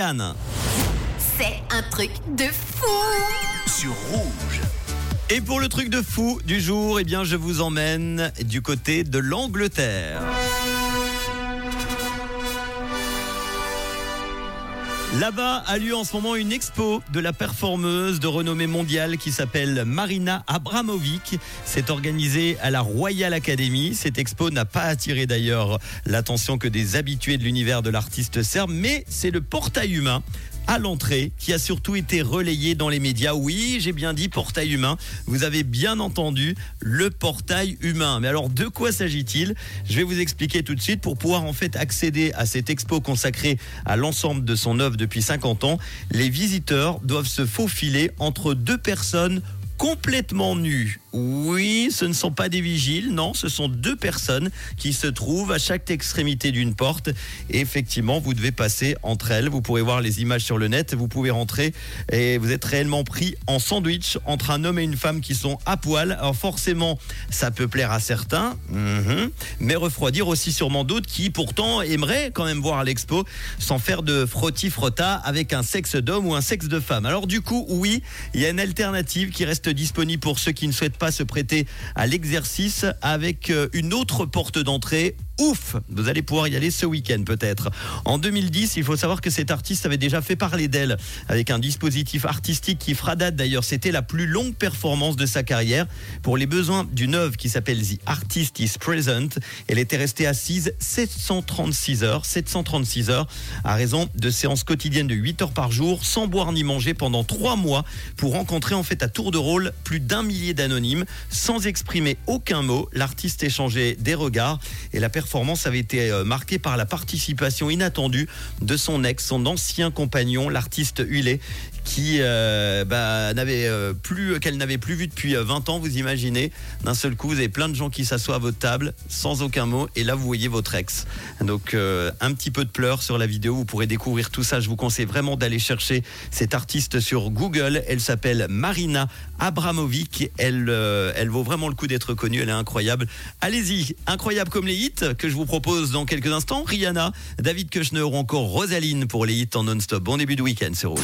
Anne. C'est un truc de fou sur rouge. Et pour le truc de fou du jour, eh bien, je vous emmène du côté de l'Angleterre. Là-bas a lieu en ce moment une expo de la performeuse de renommée mondiale qui s'appelle Marina Abramovic. C'est organisé à la Royal Academy. Cette expo n'a pas attiré d'ailleurs l'attention que des habitués de l'univers de l'artiste serbe, mais c'est le portail humain à l'entrée qui a surtout été relayé dans les médias. Oui, j'ai bien dit portail humain. Vous avez bien entendu le portail humain. Mais alors de quoi s'agit-il? Je vais vous expliquer tout de suite pour pouvoir en fait accéder à cette expo consacrée à l'ensemble de son œuvre depuis 50 ans. Les visiteurs doivent se faufiler entre deux personnes complètement nus. Oui, ce ne sont pas des vigiles, non, ce sont deux personnes qui se trouvent à chaque extrémité d'une porte. Et effectivement, vous devez passer entre elles. Vous pourrez voir les images sur le net. Vous pouvez rentrer et vous êtes réellement pris en sandwich entre un homme et une femme qui sont à poil. Alors forcément, ça peut plaire à certains, mhm, mais refroidir aussi sûrement d'autres qui pourtant aimeraient quand même voir l'expo sans faire de frotti-frotta avec un sexe d'homme ou un sexe de femme. Alors du coup, oui, il y a une alternative qui reste disponible pour ceux qui ne souhaitent pas se prêter à l'exercice avec euh, une autre porte d'entrée ouf, vous allez pouvoir y aller ce week-end peut-être. En 2010, il faut savoir que cet artiste avait déjà fait parler d'elle avec un dispositif artistique qui fera date d'ailleurs. C'était la plus longue performance de sa carrière. Pour les besoins d'une œuvre qui s'appelle The Artist is Present, elle était restée assise 736 heures, 736 heures à raison de séances quotidiennes de 8 heures par jour, sans boire ni manger pendant 3 mois pour rencontrer en fait à tour de rôle plus d'un millier d'anonymes sans exprimer aucun mot. L'artiste échangeait des regards et la performance avait été euh, marquée par la participation inattendue de son ex, son ancien compagnon, l'artiste Hulé, qui euh, bah, n'avait euh, plus qu'elle n'avait plus vu depuis 20 ans. Vous imaginez D'un seul coup, vous avez plein de gens qui s'assoient à votre table sans aucun mot, et là vous voyez votre ex. Donc un petit peu de pleurs sur la vidéo. Vous pourrez découvrir tout ça. Je vous conseille vraiment d'aller chercher cette artiste sur Google. Elle s'appelle Marina Abramovic. Elle, elle vaut vraiment le coup d'être connue. Elle est incroyable. Allez-y, incroyable comme les hits que je vous propose dans quelques instants. Rihanna, David Kushner ou encore Rosaline pour les hits en non-stop. Bon début de week-end, c'est rouge.